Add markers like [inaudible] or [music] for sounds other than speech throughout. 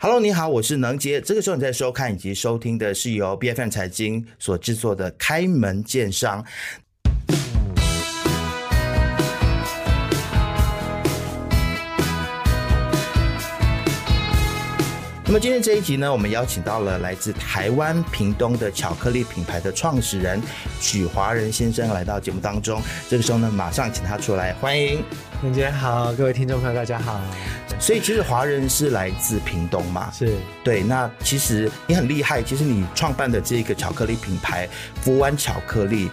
Hello，你好，我是能杰。这个时候你在收看以及收听的是由 B F M 财经所制作的《开门见商》。那么今天这一集呢，我们邀请到了来自台湾屏东的巧克力品牌的创始人许华仁先生来到节目当中。这个时候呢，马上请他出来，欢迎。能杰好，各位听众朋友大家好。所以其实华人是来自屏东嘛，是对。那其实你很厉害，其实你创办的这个巧克力品牌福湾巧克力，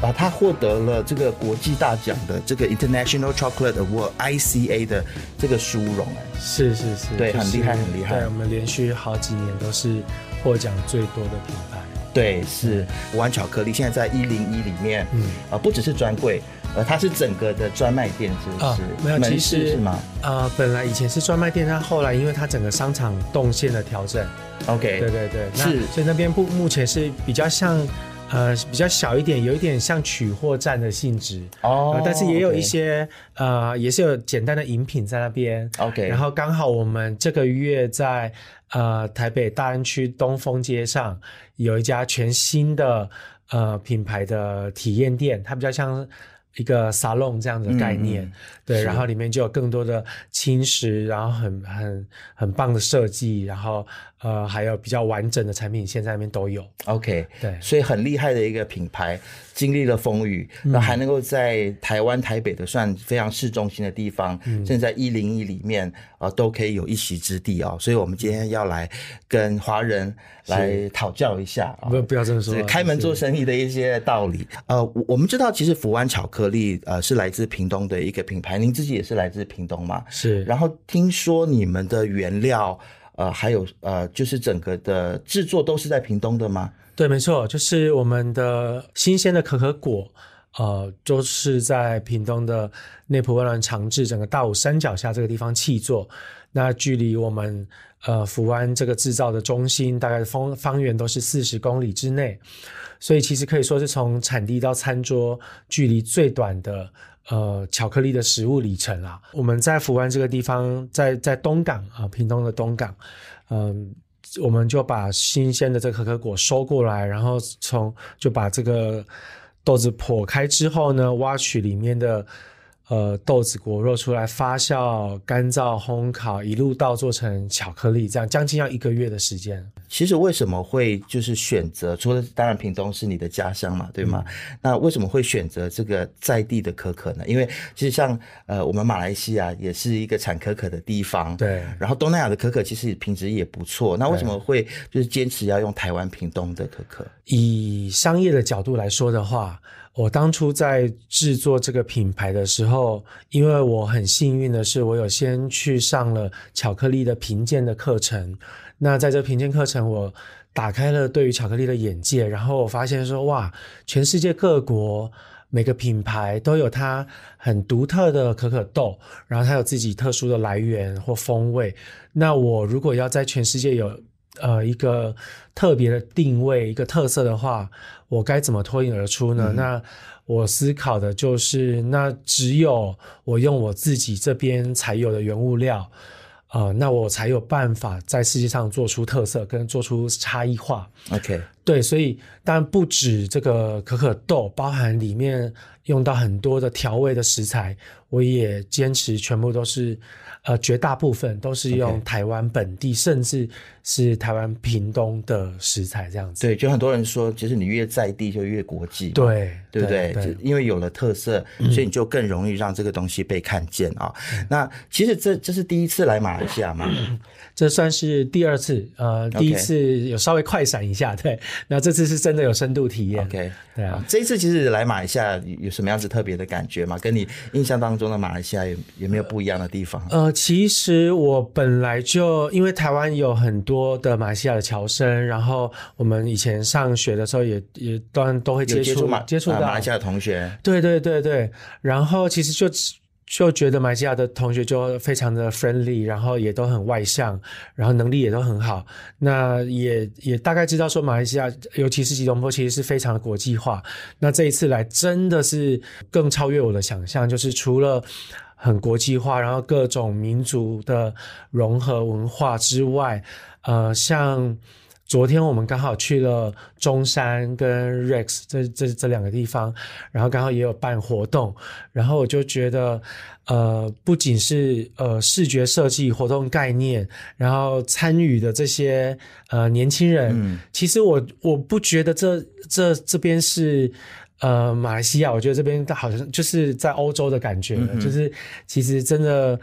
啊，它获得了这个国际大奖的这个 International Chocolate Award ICA 的这个殊荣，哎，是是是，对，很厉害很厉害。对，我们连续好几年都是获奖最多的品牌。对，是福湾巧克力，现在在一零一里面，嗯，啊，不只是专柜。呃，它是整个的专卖店，是不是？没有，其实是吗？呃，本来以前是专卖店，但后来因为它整个商场动线的调整，OK，对对对，是，所以那边不目前是比较像，呃，比较小一点，有一点像取货站的性质哦，但是也有一些呃，也是有简单的饮品在那边，OK，然后刚好我们这个月在呃台北大安区东风街上有一家全新的呃品牌的体验店，它比较像。一个沙龙这样的概念，对，然后里面就有更多的轻食，然后很很很棒的设计，然后呃还有比较完整的产品线在那边都有。OK，对，所以很厉害的一个品牌，经历了风雨，那还能够在台湾台北的算非常市中心的地方，嗯甚至在一零一里面啊都可以有一席之地哦。所以我们今天要来跟华人。来讨教一下啊！不不要这么说，开门做生意的一些道理。呃，我们知道，其实福湾巧克力呃是来自屏东的一个品牌，您自己也是来自屏东嘛？是。然后听说你们的原料呃还有呃就是整个的制作都是在屏东的吗？对，没错，就是我们的新鲜的可可果呃都是在屏东的内埔温暖长治整个大武山脚下这个地方气作。那距离我们呃福湾这个制造的中心，大概方方圆都是四十公里之内，所以其实可以说是从产地到餐桌距离最短的呃巧克力的食物里程啦。我们在福湾这个地方，在在东港啊，屏东的东港，嗯，我们就把新鲜的这可可果收过来，然后从就把这个豆子剖开之后呢，挖取里面的。呃，豆子果肉出来发酵、干燥、烘烤，一路到做成巧克力，这样将近要一个月的时间。其实为什么会就是选择？除了当然屏东是你的家乡嘛，对吗？那为什么会选择这个在地的可可呢？因为其实像呃，我们马来西亚也是一个产可可的地方，对。然后东南亚的可可其实品质也不错。那为什么会就是坚持要用台湾屏东的可可？以商业的角度来说的话。我当初在制作这个品牌的时候，因为我很幸运的是，我有先去上了巧克力的评鉴的课程。那在这评鉴课程，我打开了对于巧克力的眼界，然后我发现说，哇，全世界各国每个品牌都有它很独特的可可豆，然后它有自己特殊的来源或风味。那我如果要在全世界有呃一个特别的定位、一个特色的话，我该怎么脱颖而出呢？那我思考的就是，那只有我用我自己这边才有的原物料，呃，那我才有办法在世界上做出特色，跟做出差异化。OK，对，所以当然不止这个可可豆，包含里面用到很多的调味的食材，我也坚持全部都是。呃，绝大部分都是用台湾本地，甚至是台湾屏东的食材这样子。对，就很多人说，其实你越在地就越国际，对，对不对？因为有了特色，所以你就更容易让这个东西被看见啊。那其实这这是第一次来马来西亚嘛？这算是第二次，呃，第一次有稍微快闪一下，对。那这次是真的有深度体验，OK，对啊。这一次其实来马来西亚有什么样子特别的感觉吗？跟你印象当中的马来西亚有有没有不一样的地方？呃，其实我本来就因为台湾有很多的马来西亚的侨生，然后我们以前上学的时候也也当然都会接触接触到马来西亚的同学，对对对对。然后其实就。就觉得马来西亚的同学就非常的 friendly，然后也都很外向，然后能力也都很好。那也也大概知道说马来西亚，尤其是吉隆坡，其实是非常的国际化。那这一次来真的是更超越我的想象，就是除了很国际化，然后各种民族的融合文化之外，呃，像昨天我们刚好去了中山跟 Rex 这这这两个地方，然后刚好也有办活动，然后我就觉得，呃，不仅是呃视觉设计活动概念，然后参与的这些呃年轻人，其实我我不觉得这这这边是。呃，马来西亚，我觉得这边好像就是在欧洲的感觉，就是其实真的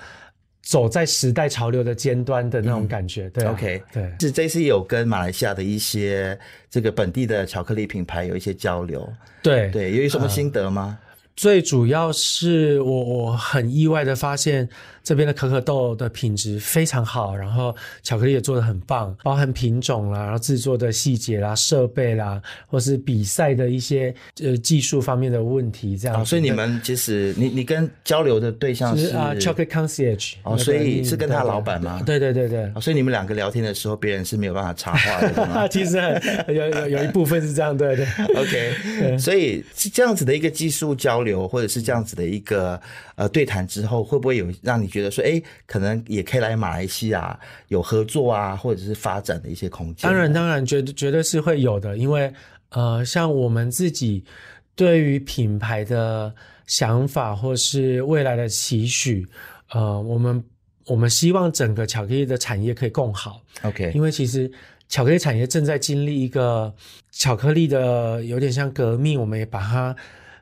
走在时代潮流的尖端的那种感觉。对，OK，对，是这次有跟马来西亚的一些这个本地的巧克力品牌有一些交流。对，对，有什么心得吗？最主要是我我很意外的发现，这边的可可豆的品质非常好，然后巧克力也做的很棒，包含品种啦，然后制作的细节啦、设备啦，或是比赛的一些呃技术方面的问题，这样。所以你们其实你你跟交流的对象是啊，Chocolate Concierge 哦，所以是跟他老板吗？对对对对。所以你们两个聊天的时候，别人是没有办法插话的。[laughs] 其实有有有一部分是这样，对对。[laughs] OK，所以是这样子的一个技术交流。流或者是这样子的一个呃对谈之后，会不会有让你觉得说，哎，可能也可以来马来西亚有合作啊，或者是发展的一些空间？当然，当然，绝对绝对是会有的，因为呃，像我们自己对于品牌的想法或是未来的期许，呃，我们我们希望整个巧克力的产业可以更好。OK，因为其实巧克力产业正在经历一个巧克力的有点像革命，我们也把它。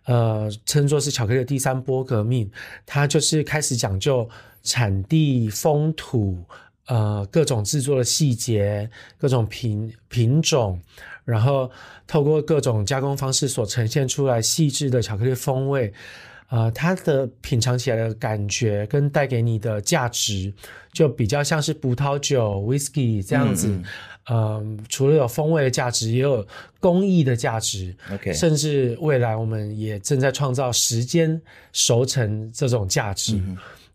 呃，称作是巧克力的第三波革命，它就是开始讲究产地、风土，呃，各种制作的细节、各种品品种，然后透过各种加工方式所呈现出来细致的巧克力风味，呃，它的品尝起来的感觉跟带给你的价值，就比较像是葡萄酒、whisky 这样子。嗯，除了有风味的价值，也有工艺的价值。OK，甚至未来我们也正在创造时间熟成这种价值。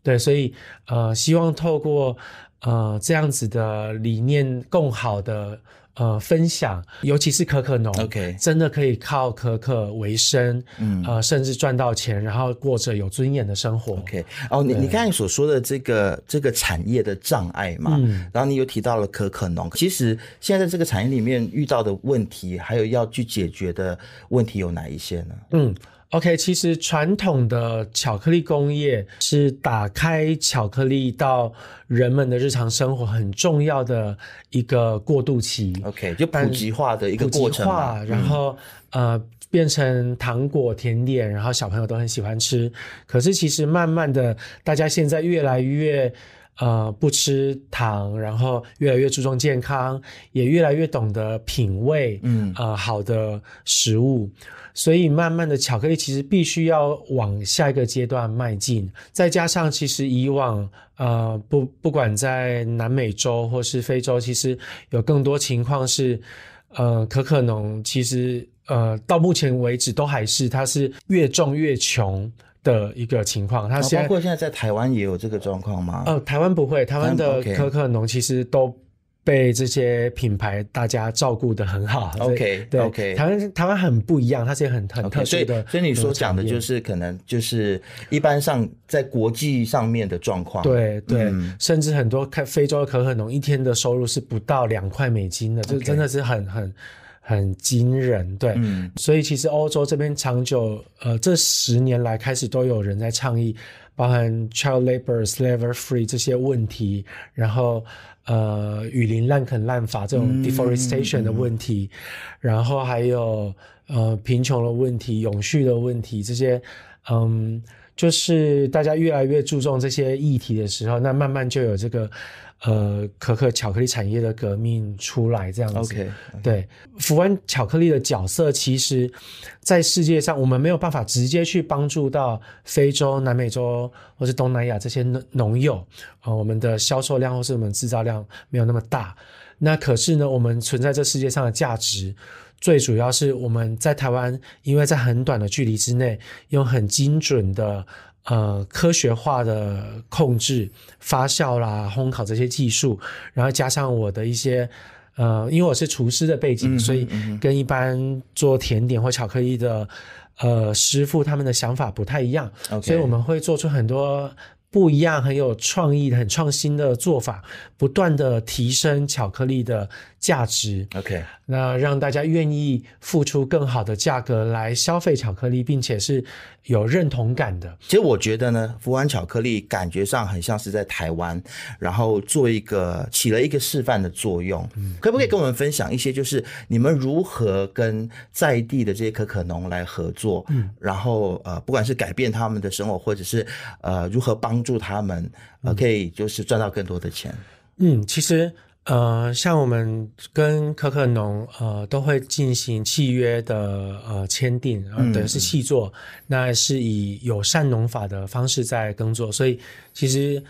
对，所以呃，希望透过呃这样子的理念，更好的。呃，分享，尤其是可可农，OK，真的可以靠可可为生，嗯，呃，甚至赚到钱，然后过着有尊严的生活。OK，哦，你你刚才所说的这个这个产业的障碍嘛，嗯，然后你又提到了可可农，其实现在这个产业里面遇到的问题，还有要去解决的问题有哪一些呢？嗯。OK，其实传统的巧克力工业是打开巧克力到人们的日常生活很重要的一个过渡期。OK，就普及化的一个过程化然后呃变成糖果甜点，然后小朋友都很喜欢吃。可是其实慢慢的，大家现在越来越呃不吃糖，然后越来越注重健康，也越来越懂得品味，嗯呃好的食物。所以，慢慢的，巧克力其实必须要往下一个阶段迈进。再加上，其实以往，呃，不不管在南美洲或是非洲，其实有更多情况是，呃，可可农其实，呃，到目前为止都还是它是越种越穷的一个情况。它包括现在在台湾也有这个状况吗？呃，台湾不会，台湾的可可农其实都。被这些品牌大家照顾的很好。OK，对，OK。台湾台湾很不一样，它是很很特殊的。所以你所讲的就是可能就是一般上在国际上面的状况。对对，甚至很多开非洲的可可农一天的收入是不到两块美金的，这真的是很很很惊人。对，所以其实欧洲这边长久呃这十年来开始都有人在倡议，包含 child labor、slavery free 这些问题，然后。呃，雨林滥垦滥伐这种 deforestation 的问题，然后还有呃贫穷的问题、永续的问题，这些，嗯，就是大家越来越注重这些议题的时候，那慢慢就有这个。呃，可可巧克力产业的革命出来这样子，OK，对，福湾巧克力的角色，其实，在世界上我们没有办法直接去帮助到非洲、南美洲或是东南亚这些农农友啊，我们的销售量或是我们制造量没有那么大。那可是呢，我们存在这世界上的价值，最主要是我们在台湾，因为在很短的距离之内，用很精准的。呃，科学化的控制、发酵啦、烘烤这些技术，然后加上我的一些呃，因为我是厨师的背景，所以跟一般做甜点或巧克力的呃师傅他们的想法不太一样所以我们会做出很多。不一样、很有创意、很创新的做法，不断的提升巧克力的价值。OK，那让大家愿意付出更好的价格来消费巧克力，并且是有认同感的。其实我觉得呢，福湾巧克力感觉上很像是在台湾，然后做一个起了一个示范的作用。可不可以跟我们分享一些，就是你们如何跟在地的这些可可农来合作？嗯，然后呃，不管是改变他们的生活，或者是呃如何帮助他们呃可以就是赚到更多的钱。嗯，其实呃，像我们跟可可农呃都会进行契约的呃签订，呃，嗯等于是契作，那是以友善农法的方式在耕作，所以其实。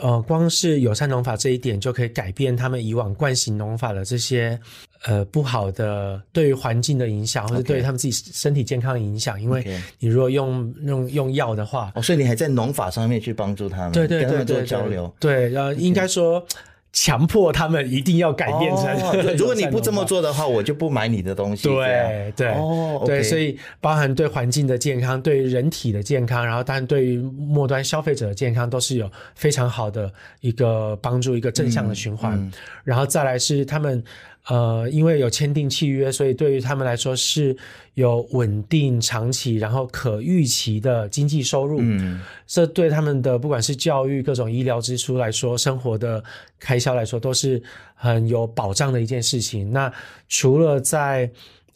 呃，光是友善农法这一点就可以改变他们以往惯行农法的这些呃不好的对于环境的影响，或者对于他们自己身体健康的影响。因为你如果用用用药的话，哦，所以你还在农法上面去帮助他们，对对跟他们做对对交流。对，呃，应该说强迫他们一定要改变成、哦 [laughs] 对如果你不这么，做的话，我就不买你的东西。对对、哦对所以包含对环境的健康、对人体的健康，然后当然对于末端消费者的健康都是有非常好的一个帮助，一个正向的循环。嗯然后再来是他们呃，因为有签订契约，所以对于他们来说是有稳定、长期，然后可预期的经济收入。嗯，这对他们的不管是教育、各种医疗支出来说，生活的开销来说，都是很有保障的一件事情。那除了在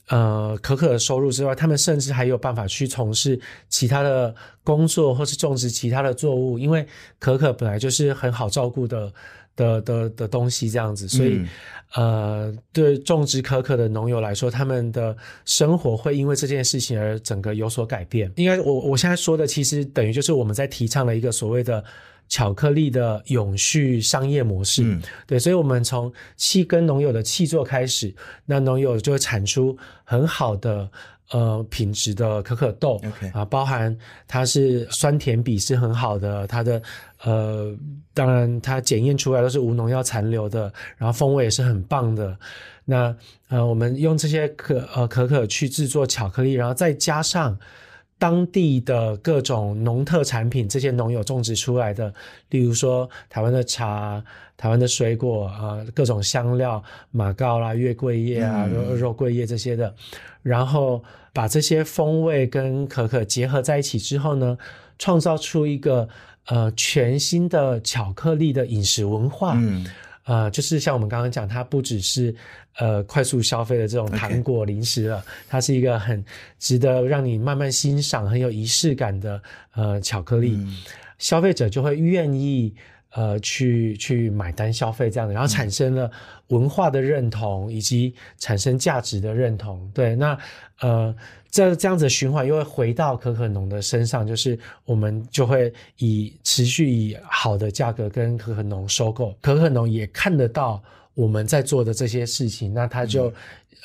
呃可可的收入之外，他们甚至还有办法去从事其他的工作，或是种植其他的作物，因为可可本来就是很好照顾的。的的的东西这样子，所以、嗯呃，对种植可可的农友来说，他们的生活会因为这件事情而整个有所改变。应该我我现在说的，其实等于就是我们在提倡了一个所谓的巧克力的永续商业模式。嗯对，所以我们从气跟农友的气作开始，那农友就会产出很好的。呃，品质的可可豆啊，包含它是酸甜比是很好的，它的呃，当然它检验出来都是无农药残留的，然后风味也是很棒的。那呃，我们用这些可呃可可去制作巧克力，然后再加上当地的各种农特产品，这些农友种植出来的，例如说台湾的茶、台湾的水果啊、呃各种香料、马告啦、月桂叶啊、肉桂叶这些的，然后把这些风味跟可可结合在一起之后呢，创造出一个呃全新的巧克力的饮食文化。嗯。呃，就是像我们刚刚讲，它不只是呃快速消费的这种糖果零食了它是一个很值得让你慢慢欣赏、很有仪式感的呃巧克力，嗯。消费者就会愿意呃去去买单消费这样的，然后产生了文化的认同以及产生价值的认同。对，那呃这这样子循环又会回到可可农的身上，就是我们就会以持续以好的价格跟可可农收购，可可农也看得到我们在做的这些事情，那他就、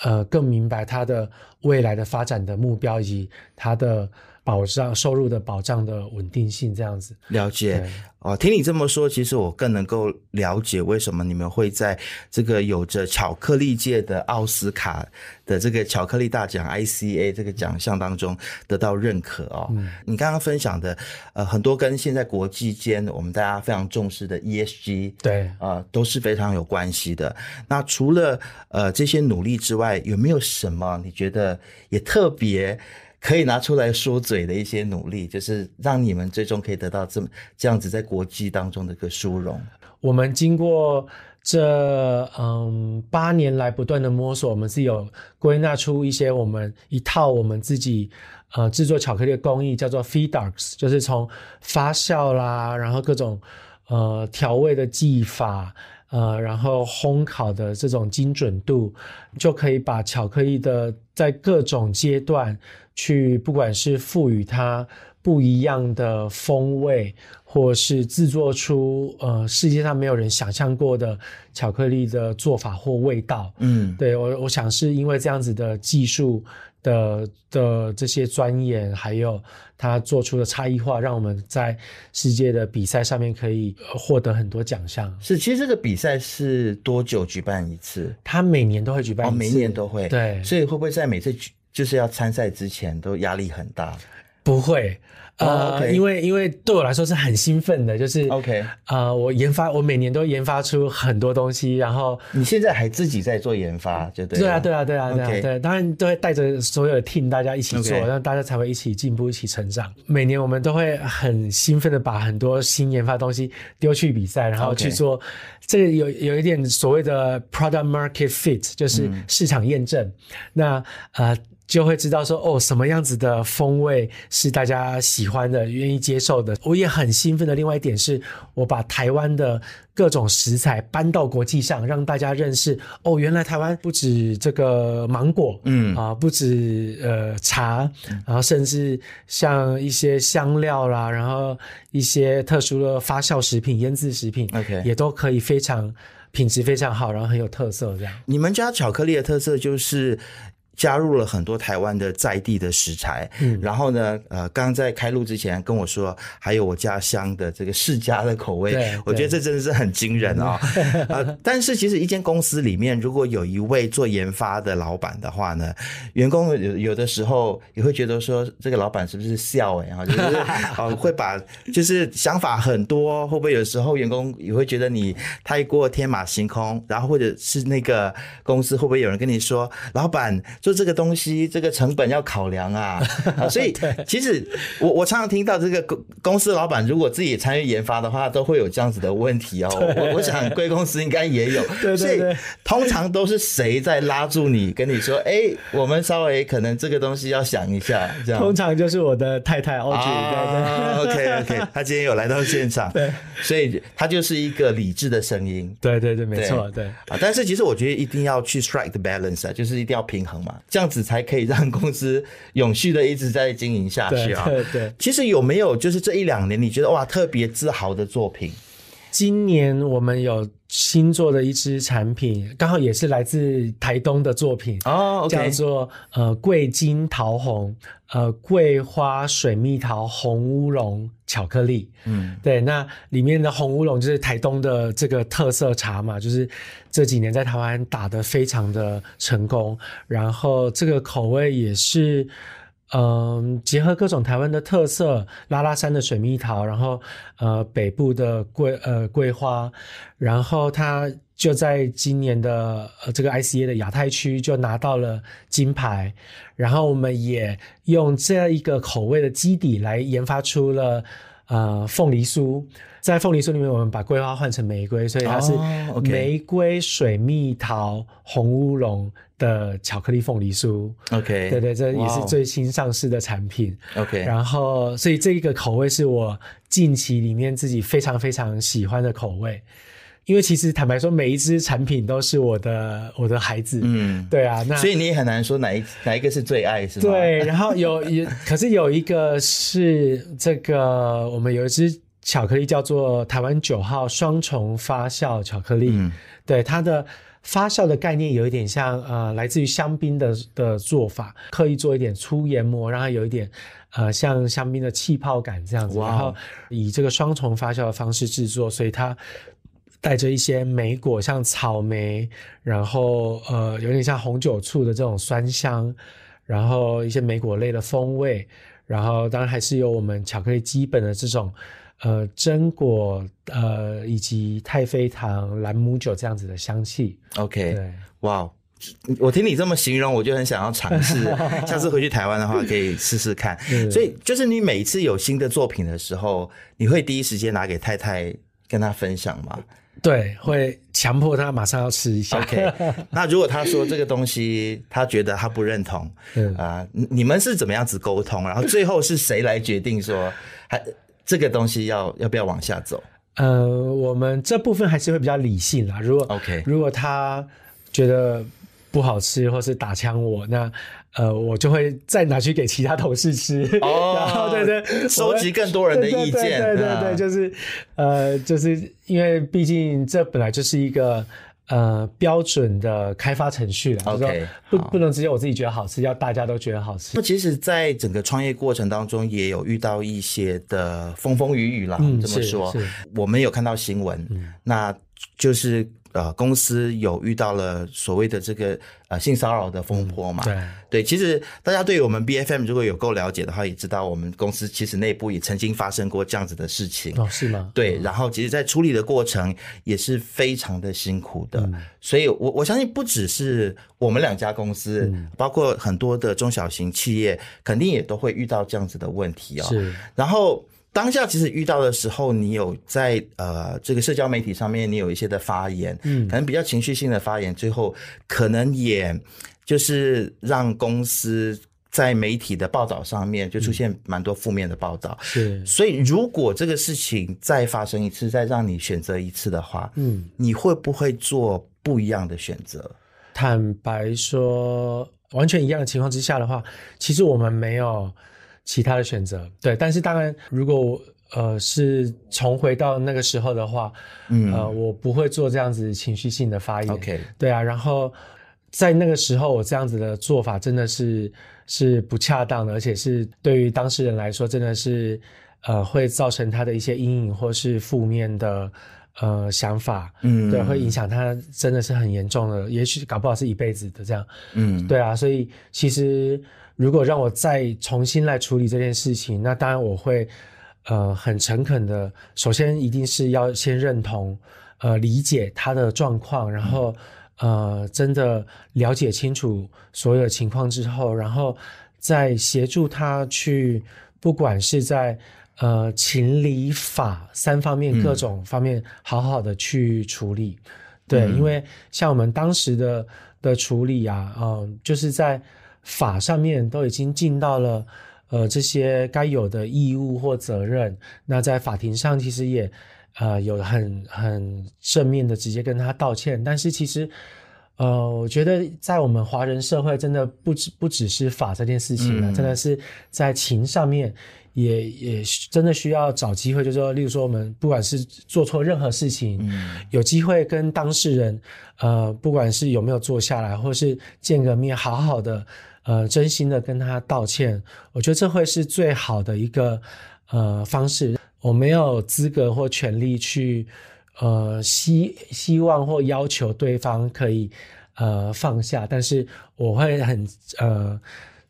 呃更明白他的未来的发展的目标以及他的保障收入的保障的稳定性这样子。了解哦，听你这么说，其实我更能够了解为什么你们会在这个有着巧克力界的奥斯卡的这个巧克力大奖 ICA 这个奖项当中得到认可哦。你刚刚分享的呃很多跟现在国际间我们大家非常重视的 ESG 对，呃，都是非常有关系的。那除了呃这些努力之外，有没有什么你觉得也特别可以拿出来说嘴的一些努力，就是让你们最终可以得到这么这样子在国际当中的一个殊荣？我们经过这嗯八年来不断的摸索，我们是有归纳出一些我们一套我们自己呃制作巧克力的工艺，叫做 Feedarks，就是从发酵啦，然后各种呃调味的技法。呃，然后烘烤的这种精准度，就可以把巧克力的在各种阶段去，不管是赋予它不一样的风味，或是制作出呃世界上没有人想象过的巧克力的做法或味道。嗯，对我，我想是因为这样子的技术的的这些钻研，还有他做出的差异化，让我们在世界的比赛上面可以呃获得很多奖项。是。其实这个比赛是多久举办一次？他每年都会举办哦，一次，每年都会。对所以会不会在每次举就是要参赛之前都压力很大？不会，哦呃因为因为对我来说是很兴奋的，就是 OK 呃，我研发我每年都研发出很多东西，然后你现在还自己在做研发，就对啊，对啊，对啊，对啊对，当然都会带着所有的 team 大家一起做让大家才会一起进步、一起成长。每年我们都会很兴奋的把很多新研发的东西丢去比赛，然后去做。这个有有一点所谓的 product market fit，就是嗯市场验证。那呃。就会知道说哦，什么样子的风味是大家喜欢的、愿意接受的。我也很兴奋的另外一点是，我把台湾的各种食材搬到国际上，让大家认识哦，原来台湾不止这个芒果，嗯啊，不止呃茶，然后甚至像一些香料啦，然后一些特殊的发酵食品、腌制食品 OK 也都可以非常品质非常好，然后很有特色这样。你们家巧克力的特色就是。加入了很多台湾的在地的食材，嗯，然后呢，呃，刚刚在开录之前跟我说，还有我家乡的这个世家的口味，我觉得这真的是很惊人啊、[laughs] 呃，但是其实一间公司里面，如果有一位做研发的老板的话呢，员工有有的时候也会觉得说，这个老板是不是笑哎、欸，啊，就是 [laughs] 呃会把就是想法很多，会不会有时候员工也会觉得你太过天马行空，然后或者是那个公司会不会有人跟你说，老板做这个东西，这个成本要考量啊，[laughs] 啊，所以其实我我常常听到这个公公司老板如果自己参与研发的话，都会有这样子的问题哦。[laughs] 我我想贵公司应该也有，[laughs] 对对所以对。通常都是谁在拉住你，跟你说，哎，我们稍微可能这个东西要想一下，这样。通常就是我的太太 Audrey，、啊，OK OK，他今天有来到现场，对，所以他就是一个理智的声音。对对对对，没错，对。啊，但是其实我觉得一定要去 strike the balance 啊，就是一定要平衡嘛，这样子才可以让公司永续的一直在经营下去啊。对对，其实有没有就是这一两年你觉得哇特别自豪的作品？今年我们有新做的一支产品，刚好也是来自台东的作品，哦叫做呃桂金桃红，呃桂花水蜜桃红乌龙巧克力。嗯，对，那里面的红乌龙就是台东的这个特色茶嘛，就是这几年在台湾打得非常的成功，然后这个口味也是。嗯，结合各种台湾的特色，拉拉山的水蜜桃，然后呃北部的桂呃桂花，然后它就在今年的呃这个 ICA 的亚太区就拿到了金牌，然后我们也用这样一个口味的基底来研发出了呃凤梨酥，在凤梨酥里面我们把桂花换成玫瑰，所以它是玫瑰水蜜桃红乌龙的巧克力凤梨酥。OK，对对，这也是最新上市的产品。OK，然后，所以这一个口味是我近期里面自己非常非常喜欢的口味。因为其实坦白说，每一支产品都是我的我的孩子。嗯，对啊，那所以你也很难说哪一哪一个是最爱是吗？对，然后有 [laughs] 有，可是有一个是这个，我们有一支巧克力叫做台湾九号双重发酵巧克力，嗯对它的。发酵的概念有一点像呃，来自于香槟的的做法，刻意做一点粗研磨，让它有一点呃像香槟的气泡感这样子，然后以这个双重发酵的方式制作，所以它带着一些莓果，像草莓，然后呃有点像红酒醋的这种酸香，然后一些莓果类的风味，然后当然还是有我们巧克力基本的这种呃榛果呃以及太妃糖、兰姆酒这样子的香气。，OK，对，哇。我听你这么形容，我就很想要尝试。[laughs] 下次回去台湾的话，可以试试看。所以，就是你每次有新的作品的时候，你会第一时间拿给太太跟她分享吗对，会强迫她马上要吃一下。？OK，[laughs] 那如果她说这个东西她觉得她不认同，嗯啊、你你们是怎么样子沟通？然后最后是谁来决定说，还这个东西要要不要往下走呃，我们这部分还是会比较理性啦。如果？OK，如果他觉得不好吃，或是打枪我，那呃，我就会再拿去给其他同事吃。哦 [laughs] 然后对对，收集更多人的意见对对对对对啊对，就是呃，就是因为毕竟这本来就是一个。呃，标准的开发程序了，OK，不不能只有我自己觉得好吃，要大家都觉得好吃那。其实，在整个创业过程当中，也有遇到一些的风风雨雨啦。嗯这么说我们有看到新闻，那就是呃公司有遇到了所谓的这个呃性骚扰的风波嘛。对对，其实大家对于我们 B F M 如果有够了解的话，也知道我们公司其实内部也曾经发生过这样子的事情。哦，是吗？对，然后其实，在处理的过程也是非常的辛苦的，所以我我相信不只是我们两家公司，包括很多的中小型企业，肯定也都会遇到这样子的问题哦。是，然后当下其实遇到的时候，你有在呃这个社交媒体上面，你有一些的发言，嗯，可能比较情绪性的发言，最后可能也就是让公司。在媒体的报道上面就出现蛮多负面的报道，是。所以如果这个事情再发生一次，再让你选择一次的话，嗯，你会不会做不一样的选择？坦白说，完全一样的情况之下的话，其实我们没有其他的选择。对，但是当然，如果呃是重回到那个时候的话，嗯，呃，我不会做这样子情绪性的发言。OK，对啊，然后在那个时候，我这样子的做法真的是。是不恰当的，而且是对于当事人来说，真的是，呃，会造成他的一些阴影或是负面的呃想法，嗯，对，会影响他，真的是很严重的，也许搞不好是一辈子的这样，嗯，对啊，所以其实如果让我再重新来处理这件事情，那当然我会，呃，很诚恳的，首先一定是要先认同，呃，理解他的状况，然后。呃，真的了解清楚所有的情况之后，然后再协助他去，不管是在呃情理法三方面各种方面，好好的去处理。对，因为像我们当时的的处理啊，嗯，就是在法上面都已经尽到了呃这些该有的义务或责任，那在法庭上其实也。呃，有很很正面的直接跟他道歉，但是其实，呃，我觉得在我们华人社会，真的不只不只是法这件事情了，真的是在情上面也也真的需要找机会，就是说，例如说我们不管是做错任何事情，有机会跟当事人，呃，不管是有没有坐下来，或是见个面，好好的，呃，真心的跟他道歉，我觉得这会是最好的一个呃方式。我没有资格或权利去，呃，希希望或要求对方可以，呃，放下。但是我会很呃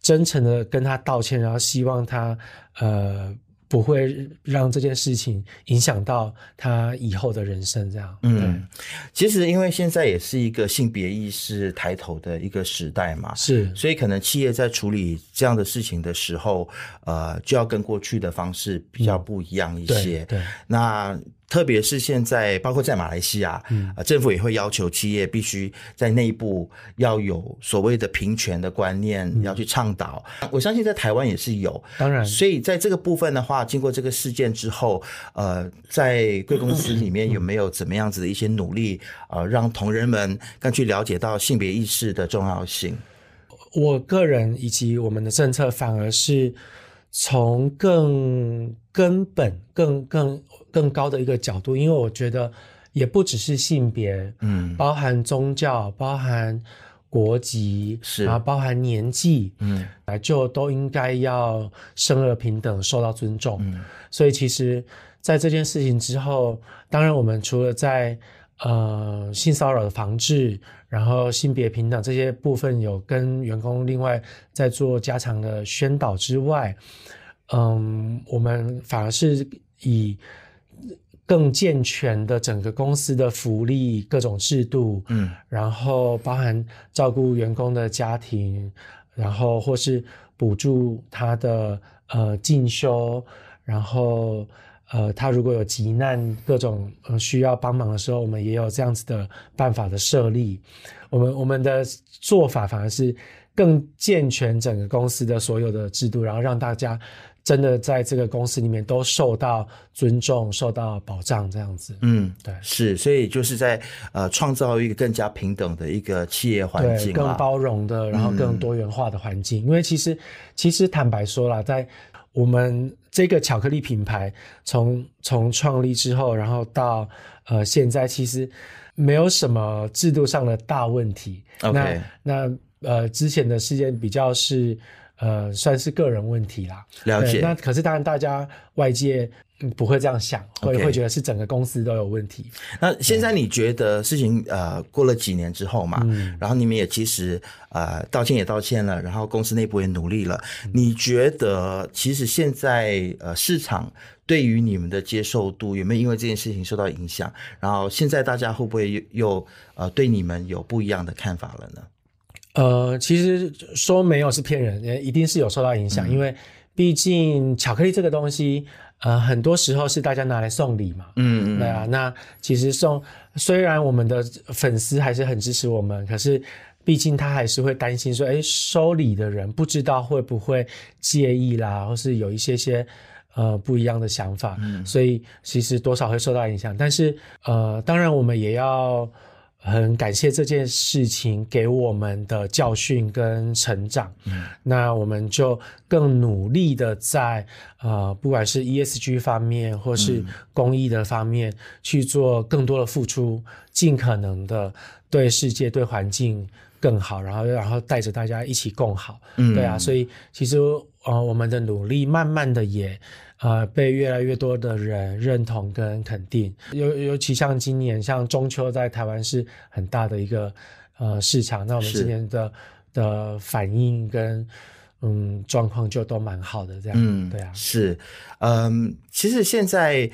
真诚的跟他道歉，然后希望他呃不会让这件事情影响到他以后的人生。这样，嗯，其实因为现在也是一个性别意识抬头的一个时代嘛，是，所以可能企业在处理这样的事情的时候。呃，就要跟过去的方式比较不一样一些。对，那特别是现在，包括在马来西亚，嗯，政府也会要求企业必须在内部要有所谓的平权的观念，要去倡导。我相信在台湾也是有，当然。所以在这个部分的话，经过这个事件之后，呃，在贵公司里面有没有怎么样子的一些努力，呃，让同仁们更去了解到性别意识的重要性？我个人以及我们的政策，反而是。从更根本、更更更高的一个角度，因为我觉得也不只是性别，嗯，包含宗教、包含国籍，是啊，包含年纪，嗯，来就都应该要生而平等，受到尊重。嗯，所以其实，在这件事情之后，当然我们除了在呃性骚扰的防治。然后性别平等这些部分有跟员工另外在做加强的宣导之外，嗯，我们反而是以更健全的整个公司的福利各种制度，嗯，然后包含照顾员工的家庭，然后或是补助他的呃进修，然后。呃，他如果有急难、各种呃需要帮忙的时候，我们也有这样子的办法的设立。我们我们的做法反而是更健全整个公司的所有的制度，然后让大家真的在这个公司里面都受到尊重、受到保障，这样子。嗯，对，是，所以就是在呃创造一个更加平等的一个企业环境，更包容的，然后更多元化的环境。因为其实其实坦白说了，在我们这个巧克力品牌从从创立之后，然后到呃现在，其实没有什么制度上的大问题。OK，那那呃之前的事件比较是呃，算是个人问题啦。了解。那可是当然，大家外界不会这样想，会会觉得是整个公司都有问题。那现在你觉得事情呃过了几年之后嘛，然后你们也其实呃道歉也道歉了，然后公司内部也努力了。你觉得其实现在呃市场对于你们的接受度有没有因为这件事情受到影响？然后现在大家会不会又又呃对你们有不一样的看法了呢？呃，其实说没有是骗人，一定是有受到影响，因为毕竟巧克力这个东西，呃，很多时候是大家拿来送礼嘛。嗯嗯。对啊，那其实送虽然我们的粉丝还是很支持我们，可是毕竟他还是会担心说，哎，收礼的人不知道会不会介意啦，或是有一些些呃不一样的想法，所以其实多少会受到影响。但是呃，当然我们也要。很感谢这件事情给我们的教训跟成长，嗯，那我们就更努力的在呃，不管是 ESG 方面或是公益的方面去做更多的付出，尽可能的对世界对环境更好，然后然后带着大家一起共好，嗯，对啊，所以其实呃，我们的努力慢慢的也。呃，被越来越多的人认同跟肯定，尤尤其像今年，像中秋在台湾是很大的一个呃市场，那我们今年的的反应跟嗯状况就都蛮好的，这样，嗯，对啊，是，嗯，其实现在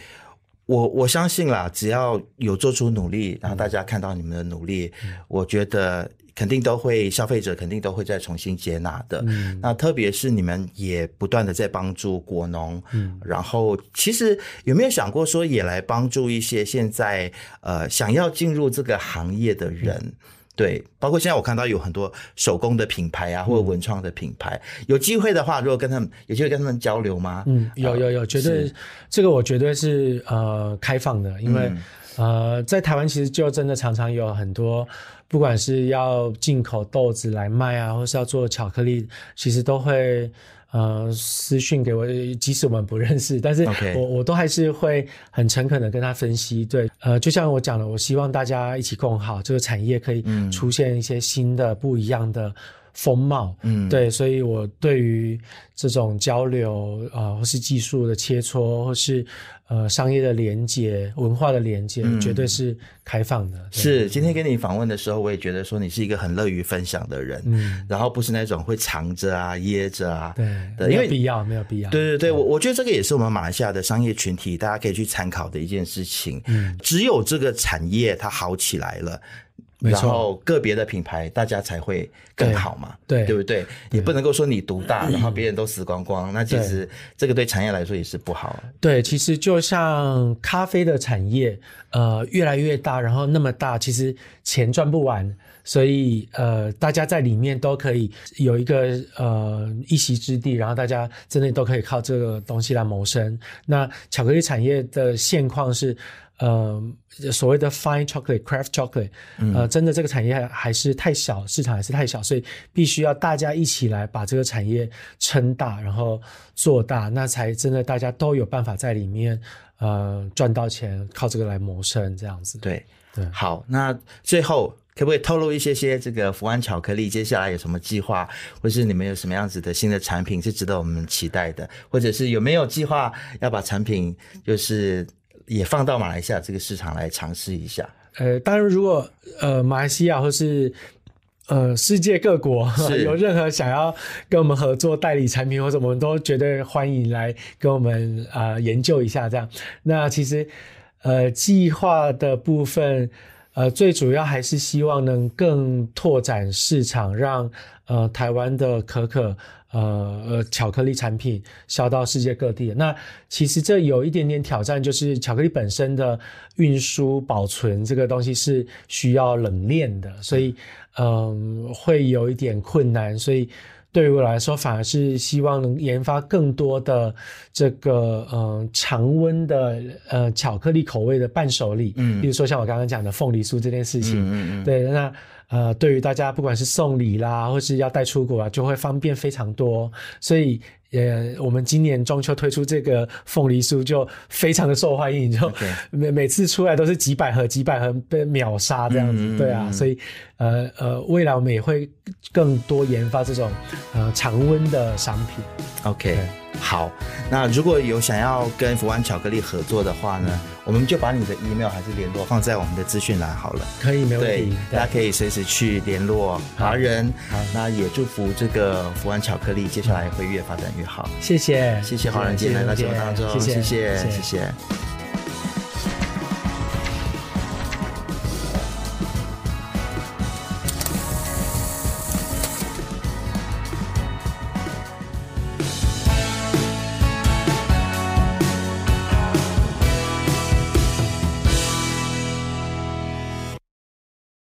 我我相信啦，只要有做出努力，然后大家看到你们的努力，我觉得。肯定都会，消费者肯定都会再重新接纳的。那特别是你们也不断的在帮助果农，嗯，然后其实有没有想过说也来帮助一些现在呃想要进入这个行业的人？对，包括现在我看到有很多手工的品牌啊，或者文创的品牌，有机会的话，如果跟他们有机会跟他们交流吗？嗯，有有有，绝对这个我绝对是呃开放的，因为呃在台湾其实就真的常常有很多。不管是要进口豆子来卖啊，或是要做巧克力，其实都会呃私讯给我，即使我们不认识，但是我我都还是会很诚恳的跟他分析。对，呃，就像我讲的，我希望大家一起共好，这个产业可以出现一些新的不一样的风貌。嗯，对，所以我对于这种交流啊，或是技术的切磋，或是呃，商业的连接、文化的连接，绝对是开放的。是今天跟你访问的时候，我也觉得说你是一个很乐于分享的人，嗯，然后不是那种会藏着啊、掖着啊，对，没有必要，没有必要。对对对，我我觉得这个也是我们马来西亚的商业群体，大家可以去参考的一件事情。嗯，只有这个产业它好起来了。然后个别的品牌，大家才会更好嘛，对对不对？也不能够说你独大，然后别人都死光光，那其实这个对产业来说也是不好。对，其实就像咖啡的产业，呃，越来越大，然后那么大，其实钱赚不完，所以呃，大家在里面都可以有一个呃一席之地，然后大家真的都可以靠这个东西来谋生。那巧克力产业的现况是。呃，所谓的 fine chocolate craft chocolate，呃，真的这个产业还是太小，市场还是太小，所以必须要大家一起来把这个产业撑大，然后做大，那才真的大家都有办法在里面呃赚到钱，靠这个来谋生这样子。对对，好，那最后可不可以透露一些些这个福安巧克力接下来有什么计划，或是你们有什么样子的新的产品是值得我们期待的，或者是有没有计划要把产品就是。也放到马来西亚这个市场来尝试一下。呃，当然，如果呃马来西亚或是呃世界各国 [laughs] 有任何想要跟我们合作代理产品或者我们都绝对欢迎来跟我们啊研究一下这样。那其实呃计划的部分呃最主要还是希望能更拓展市场，让呃台湾的可可。呃呃，巧克力产品销到世界各地，那其实这有一点点挑战，就是巧克力本身的运输保存这个东西是需要冷链的，所以嗯。会有一点困难。所以对于我来说，反而是希望能研发更多的这个嗯常温的呃巧克力口味的伴手礼，嗯，比如说像我刚刚讲的凤梨酥这件事情，嗯嗯嗯，对，那。呃，对于大家不管是送礼啦，或是要带出国啊，就会方便非常多。所以呃，我们今年中秋推出这个凤梨酥就非常的受欢迎，就每每次出来都是几百盒、几百盒被秒杀这样子，对啊，所以呃呃，未来我们也会更多研发这种呃常温的商品。OK，好，那如果有想要跟福安巧克力合作的话呢，我们就把你的 email 还是联络放在我们的资讯栏好了。可以，没问题，大家可以随时去联络华人。好，那也祝福这个福安巧克力接下来会越发展越好。谢谢，谢谢华人杰来到节目当中，谢谢，谢谢，谢谢。